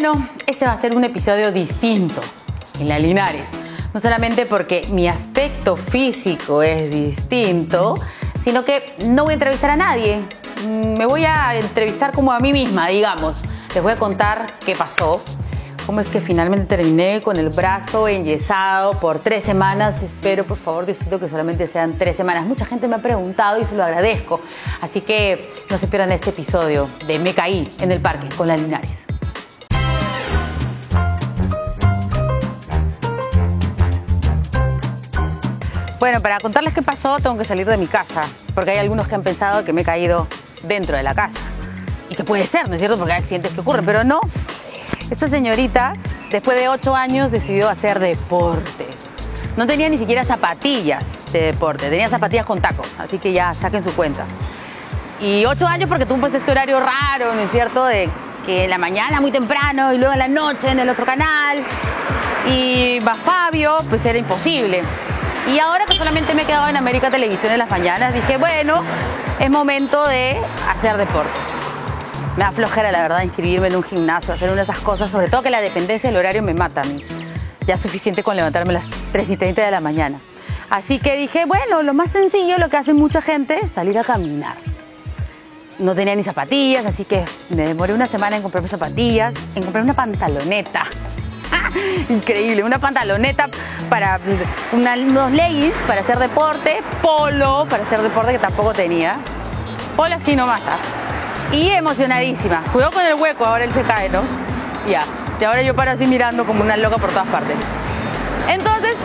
Bueno, este va a ser un episodio distinto en la Linares. No solamente porque mi aspecto físico es distinto, sino que no voy a entrevistar a nadie. Mm, Me voy a entrevistar como a mí misma, digamos. Les voy a contar qué pasó, cómo es que finalmente terminé con el brazo enyesado por tres semanas. Espero, por favor, Diosito, que solamente sean tres semanas. Mucha gente me ha preguntado y se lo agradezco. Así que no se pierdan este episodio de Me caí en el parque con la Linares. Bueno, para contarles qué pasó, tengo que salir de mi casa, porque hay algunos que han pensado que me he caído dentro de la casa. Y que puede ser, ¿no es cierto? Porque hay accidentes que ocurren, pero no. Esta señorita, después de ocho años, decidió hacer deporte. No tenía ni siquiera zapatillas de deporte, tenía zapatillas con tacos, así que ya saquen su cuenta. Y ocho años porque tú pues este horario raro, ¿no es cierto? De que en la mañana muy temprano y luego en la noche en el otro canal. Y va Fabio, pues era imposible. Y ahora que solamente me he quedado en América Televisión en las mañanas, dije, bueno, es momento de hacer deporte. Me da la verdad, inscribirme en un gimnasio, hacer una de esas cosas, sobre todo que la dependencia del horario me mata a mí. Ya es suficiente con levantarme a las 3 y 30 de la mañana. Así que dije, bueno, lo más sencillo, lo que hace mucha gente, salir a caminar. No tenía ni zapatillas, así que me demoré una semana en comprarme zapatillas, en comprar una pantaloneta. Increíble, una pantaloneta para unos leggings para hacer deporte, polo para hacer deporte que tampoco tenía. Polo así nomás. ¿ah? Y emocionadísima. Cuidado con el hueco, ahora él se cae, ¿no? Ya. Y ahora yo paro así mirando como una loca por todas partes. Entonces,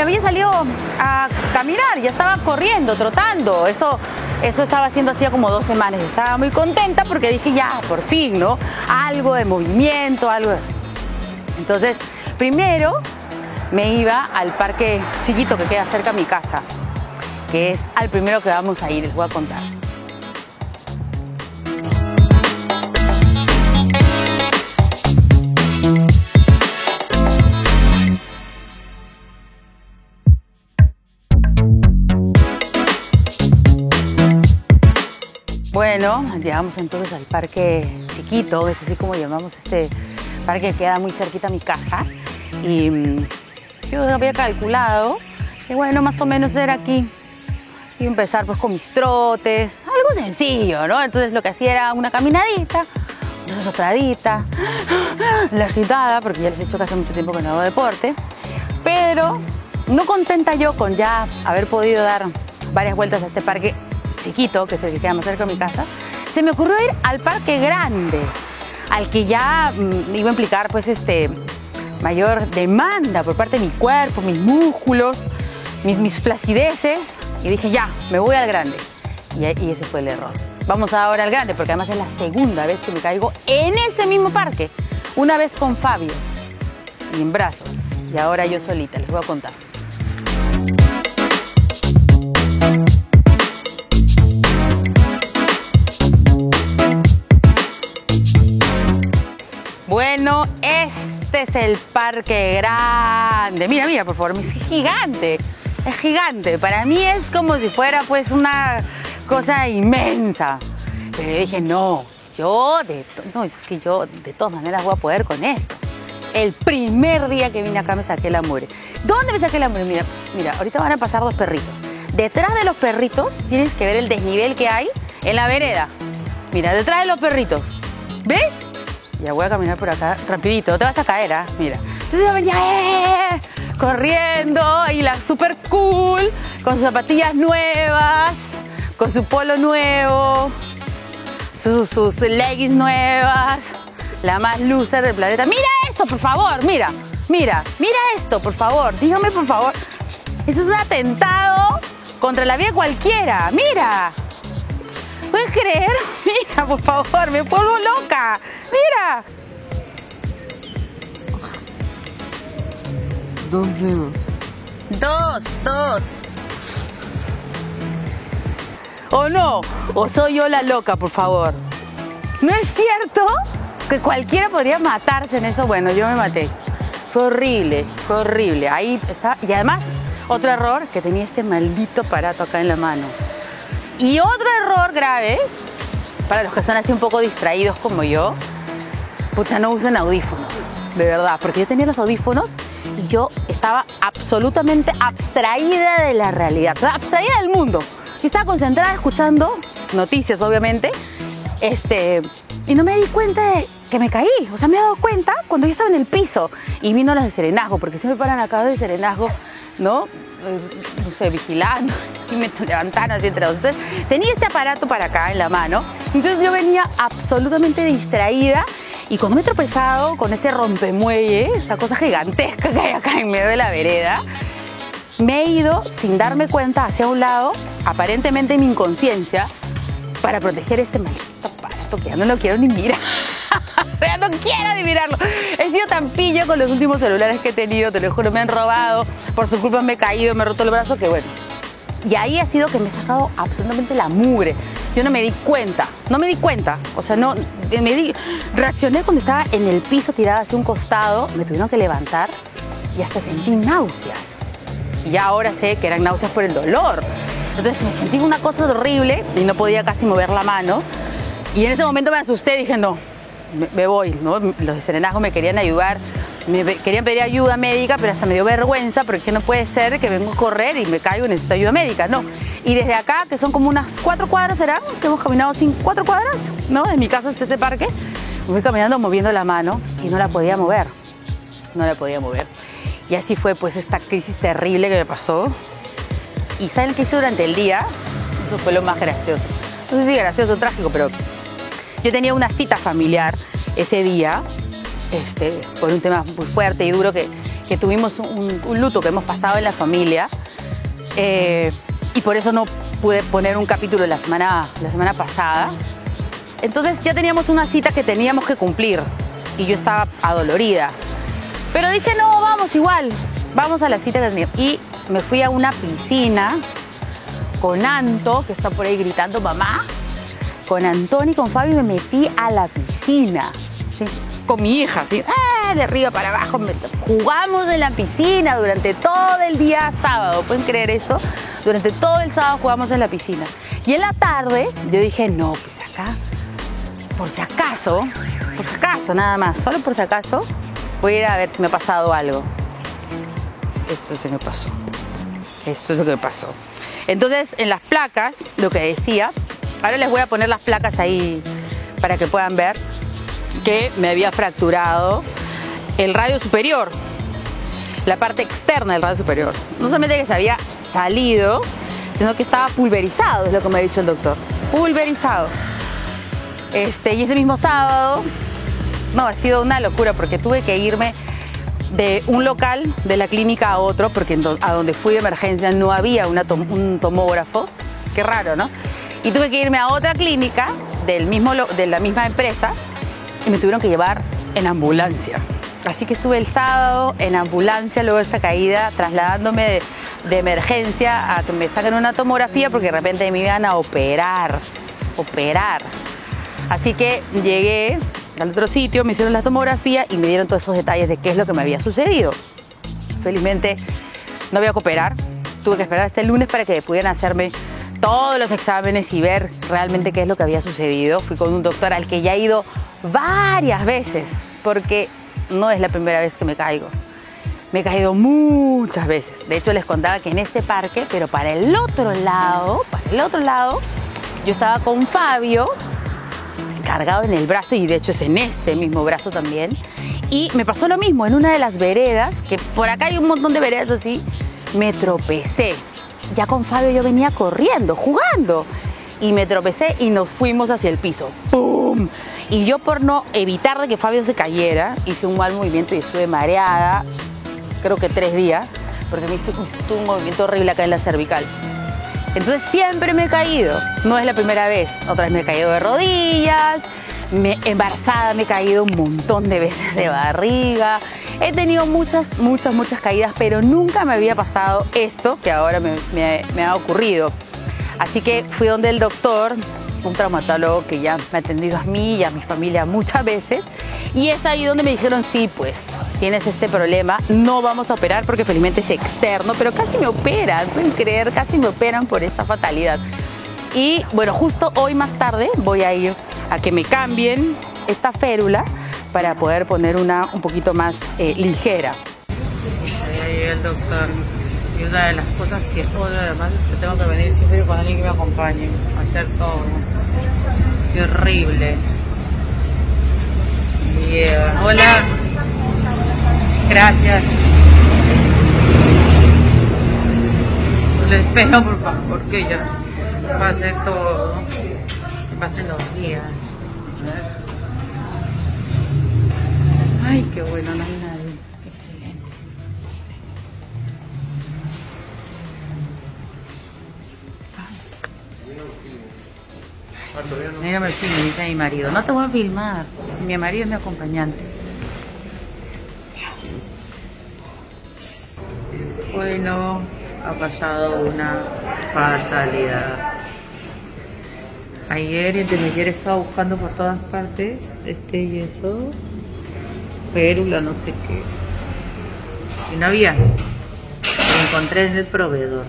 había salido a caminar, ya estaba corriendo, trotando. Eso, eso estaba haciendo hacía como dos semanas. Estaba muy contenta porque dije, ya, por fin, ¿no? Algo de movimiento, algo de... Entonces, primero me iba al parque chiquito que queda cerca de mi casa, que es al primero que vamos a ir, les voy a contar. Bueno, llegamos entonces al parque chiquito, es así como llamamos este parque que queda muy cerquita a mi casa. Y mm, yo había calculado que bueno, más o menos era aquí. Y empezar pues con mis trotes, algo sencillo, ¿no? Entonces lo que hacía era una caminadita, una sopladita, la agitada, porque ya les he dicho que hace mucho tiempo que no hago deporte. Pero no contenta yo con ya haber podido dar varias vueltas a este parque chiquito, que es el que queda más cerca de mi casa, se me ocurrió ir al parque grande, al que ya mm, iba a implicar pues este mayor demanda por parte de mi cuerpo, mis músculos, mis, mis flacideces. Y dije, ya, me voy al grande. Y, y ese fue el error. Vamos ahora al grande, porque además es la segunda vez que me caigo en ese mismo parque. Una vez con Fabio y en brazos. Y ahora yo solita, les voy a contar. Este es el parque grande. Mira, mira, por favor, es gigante. Es gigante. Para mí es como si fuera pues una cosa inmensa. Pero yo dije, no, yo de no, es que yo de todas maneras voy a poder con esto. El primer día que vine acá me saqué la mugre. ¿Dónde me saqué la mugre? Mira, mira, ahorita van a pasar dos perritos. Detrás de los perritos tienes que ver el desnivel que hay en la vereda. Mira, detrás de los perritos. ¿Ves? Ya voy a caminar por acá rapidito, te vas a caer, ¿ah? Mira. Entonces venía ¡eh! corriendo y la super cool, con sus zapatillas nuevas, con su polo nuevo, sus, sus leggings nuevas, la más loser del planeta. Mira eso, por favor, mira, mira, mira esto, por favor, dígame por favor. Eso es un atentado contra la vida cualquiera, mira. ¿Puedes creer? Mira, por favor, me vuelvo loca. Mira. Dos dedos. Dos, dos. ¿O no? ¿O soy yo la loca, por favor? ¿No es cierto que cualquiera podría matarse en eso? Bueno, yo me maté. Fue horrible, fue horrible. Ahí está. Y además, otro error, que tenía este maldito aparato acá en la mano. Y otro error grave, para los que son así un poco distraídos como yo, pucha, no usen audífonos, de verdad, porque yo tenía los audífonos y yo estaba absolutamente abstraída de la realidad, abstraída del mundo. Y estaba concentrada escuchando noticias, obviamente, este, y no me di cuenta de que me caí. O sea, me he dado cuenta cuando yo estaba en el piso y vino las de serenazgo, porque siempre paran acá de serenazgo, ¿no? Eh, no sé, vigilando y me levantaron así entre dos. Entonces, tenía este aparato para acá en la mano. Entonces, yo venía absolutamente distraída y cuando me he tropezado con ese rompemuelle, esa cosa gigantesca que hay acá en medio de la vereda, me he ido sin darme cuenta hacia un lado, aparentemente en mi inconsciencia, para proteger este maldito aparato que ya no lo quiero ni mirar. ya no quiero ni mirarlo. He sido tan pillo con los últimos celulares que he tenido, te lo juro, me han robado, por su culpa me he caído, me he roto el brazo, que bueno. Y ahí ha sido que me he sacado absolutamente la mugre. Yo no me di cuenta, no me di cuenta. O sea, no, di, reaccioné cuando estaba en el piso tirada hacia un costado, me tuvieron que levantar y hasta sentí náuseas. Y ya ahora sé que eran náuseas por el dolor. Entonces me sentí una cosa horrible y no podía casi mover la mano. Y en ese momento me asusté, dije, no, me, voy. Los de me querían ayudar, me querían pedir ayuda médica, pero hasta me dio vergüenza porque no puede ser que vengo a correr y me caigo y necesito ayuda médica, no. Y desde acá, que son como unas cuatro cuadras, ¿será? Que hemos caminado sin cuatro cuadras, ¿no? De mi casa hasta este parque, me fui caminando moviendo la mano y no la podía mover, no la podía mover. Y así fue pues esta crisis terrible que me pasó, ¿Y saben qué hice durante el día? Eso fue lo más gracioso. No sé si gracioso o trágico, pero yo tenía una cita familiar ese día, este, por un tema muy fuerte y duro que, tuvimos un, luto que hemos pasado en la familia. Eh, y por eso no pude poner un capítulo la semana, la semana pasada. Entonces ya teníamos una cita que teníamos que cumplir y yo estaba adolorida. Pero dije, no, vamos igual, vamos a la cita que. Y me fui a una piscina con Anto, que está por ahí gritando mamá. Con Antonio y con Fabio me metí a la piscina. Con mi hija, ¡ah! de arriba para abajo. Jugamos en la piscina durante todo el día sábado. ¿Pueden creer eso? Durante todo el sábado jugamos en la piscina. Y en la tarde yo dije, no, pues acá, por si acaso, por si acaso nada más, solo por si acaso, voy a ir a ver si me ha pasado algo. Eso se me pasó. Eso es lo que pasó. Entonces, en las placas, lo que decía, ahora les voy a poner las placas ahí para que puedan ver que me había fracturado el radio superior, la parte externa del radio superior. No solamente que se había salido, sino que estaba pulverizado, es lo que me ha dicho el doctor. Pulverizado. Este, y ese mismo sábado, no, ha sido una locura porque tuve que irme de un local de la clínica a otro, porque a donde fui de emergencia no había un tomógrafo. Qué raro, ¿no? Y tuve que irme a otra clínica del mismo, de la misma empresa y me tuvieron que llevar en ambulancia. Así que estuve el sábado en ambulancia luego de esta caída, trasladándome de emergencia a que me saquen una tomografía porque de repente me iban a operar, operar. Así que llegué al otro sitio, me hicieron la tomografía y me dieron todos esos detalles de qué es lo que me había sucedido. Felizmente no voy a cooperar, tuve que esperar hasta el lunes para que pudieran hacerme todos los exámenes y ver realmente qué es lo que había sucedido. Fui con un doctor al que ya he ido varias veces, porque no es la primera vez que me caigo. Me he caído muchas veces. De hecho, les contaba que en este parque, pero para el otro lado, para el otro lado, yo estaba con Fabio, cargado en el brazo y de hecho es en este mismo brazo también. Y me pasó lo mismo en una de las veredas, que por acá hay un montón de veredas así, me tropecé. Ya con Fabio yo venía corriendo, jugando. Y me tropecé y nos fuimos hacia el piso. ¡Pum! Y yo por no evitar que Fabio se cayera, hice un mal movimiento y estuve mareada, creo que tres días, porque me hizo un movimiento horrible acá en la cervical. Entonces siempre me he caído. No es la primera vez. Otra vez me he caído de rodillas, me, embarazada me he caído un montón de veces de barriga. He tenido muchas, muchas, muchas caídas, pero nunca me había pasado esto que ahora me, ha ocurrido. Así que fui donde el doctor, un traumatólogo que ya me ha atendido a mí y a mi familia muchas veces. Y es ahí donde me dijeron, sí, pues tienes este problema, no vamos a operar porque felizmente es externo, pero casi me operan, pueden creer, casi me operan por esa fatalidad. Y bueno, justo hoy más tarde voy a ir a que me cambien esta férula para poder poner una un poquito más eh, ligera. Ahí el doctor. Y una de las cosas que odio además es que tengo que venir siempre con alguien que me acompañe hacer todo. Qué horrible. Hola. Gracias. Le espero por favor que ya pase todo. Que pasen los días. Ay, qué bueno, no hay nadie. Excelente. Mira, me dice mi marido. No te voy a filmar. Mi marido es mi acompañante. Bueno, ha pasado una fatalidad. Ayer y antes de ayer estaba buscando por todas partes este yeso, férula, no sé qué. Y no había. Lo encontré en el proveedor.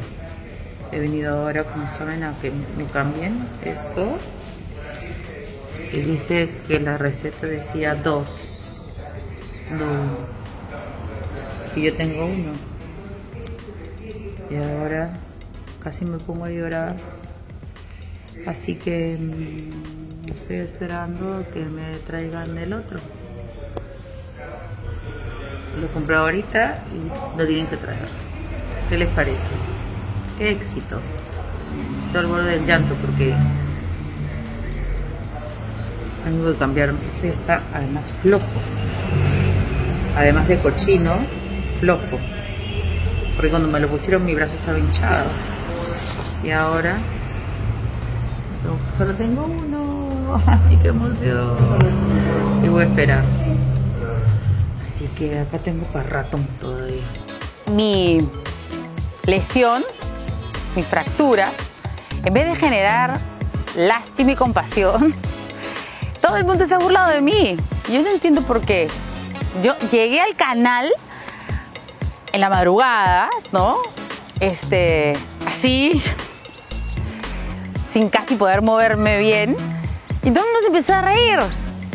He venido ahora, como saben, a que me cambien esto. Y dice que la receta decía dos. No. Y yo tengo uno. Y ahora casi me pongo a llorar. Así que mm, estoy esperando que me traigan el otro. Lo compré ahorita y lo tienen que traer. ¿Qué les parece? Qué éxito. Estoy al borde del llanto porque tengo que cambiar. Este está además flojo. Además de cochino, flojo. Porque cuando me lo pusieron mi brazo estaba hinchado. Y ahora solo tengo uno. ¡Ay, qué emoción! Y voy a esperar. Así que acá tengo para ratón todavía. Mi lesión, mi fractura, en vez de generar lástima y compasión, todo el mundo se ha burlado de mí. Yo no entiendo por qué. Yo llegué al canal en la madrugada, ¿no? Este, así, sin casi poder moverme bien. Y todo el mundo se empezó a reír.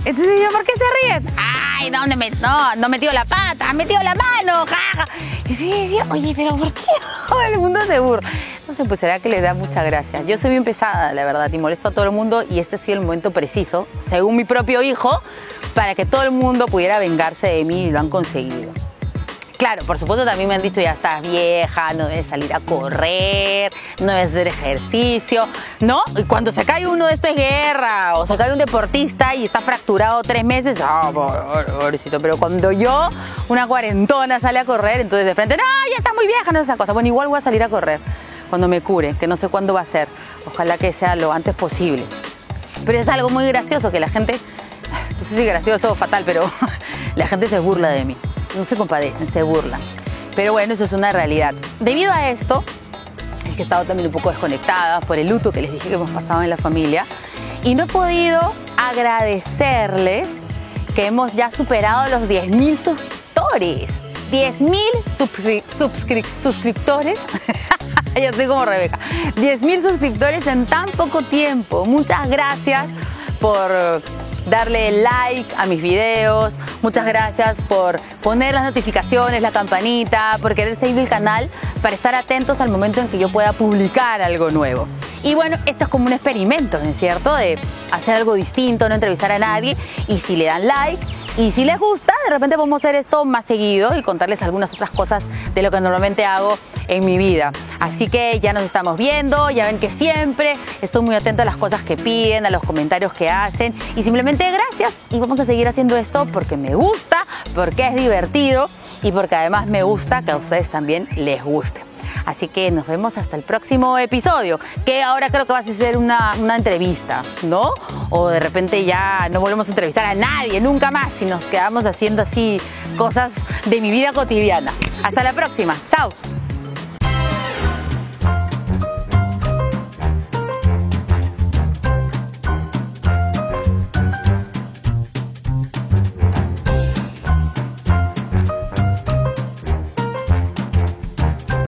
Entonces yo, ¿por qué se ríen? Ay, ¿dónde me, no, no metió la pata, ha metido la mano, jaja. Y sí, decía, oye, pero ¿por qué todo el mundo se burla? No sé, pues será que le da mucha gracia. Yo soy bien pesada, la verdad, y molesto a todo el mundo y este ha sido el momento preciso, según mi propio hijo, para que todo el mundo pudiera vengarse de mí y lo han conseguido. Claro, por supuesto también me han dicho ya estás vieja, no debes salir a correr, no debes hacer ejercicio, ¿no? Y cuando se cae uno de esto es guerra, o se cae un deportista y está fracturado tres meses, ah, pobrecito, pero cuando yo, una cuarentona, sale a correr, entonces de frente, no, ya está muy vieja, no es esa cosa. Bueno, igual voy a salir a correr cuando me cure, que no sé cuándo va a ser, ojalá que sea lo antes posible. Pero es algo muy gracioso que la gente, no sé si gracioso o fatal, pero la gente se burla de mí no se compadecen, se burlan. Pero bueno, eso es una realidad. Debido a esto, es que he estado también un poco desconectada por el luto que les dije que hemos pasado en la familia y no he podido agradecerles que hemos ya superado los 10.000 suscriptores. 10.000 suscri suscri suscriptores. Yo estoy como Rebeca. 10.000 suscriptores en tan poco tiempo. Muchas gracias por darle like a mis videos. Muchas gracias por poner las notificaciones, la campanita, por querer seguir el canal para estar atentos al momento en que yo pueda publicar algo nuevo. Y bueno, esto es como un experimento, ¿no es cierto? De hacer algo distinto, no entrevistar a nadie. Y si le dan like y si les gusta, de repente podemos hacer esto más seguido y contarles algunas otras cosas de lo que normalmente hago en mi vida. Así que ya nos estamos viendo, ya ven que siempre estoy muy atento a las cosas que piden, a los comentarios que hacen y simplemente gracias y vamos a seguir haciendo esto porque me gusta, porque es divertido y porque además me gusta que a ustedes también les guste. Así que nos vemos hasta el próximo episodio, que ahora creo que va a ser una, una, entrevista, ¿no? O de repente ya no volvemos a entrevistar a nadie, nunca más, si nos quedamos haciendo así cosas de mi vida cotidiana. Hasta la próxima, chao.